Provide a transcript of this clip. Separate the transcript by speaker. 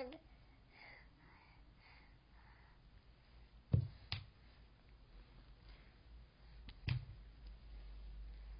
Speaker 1: one.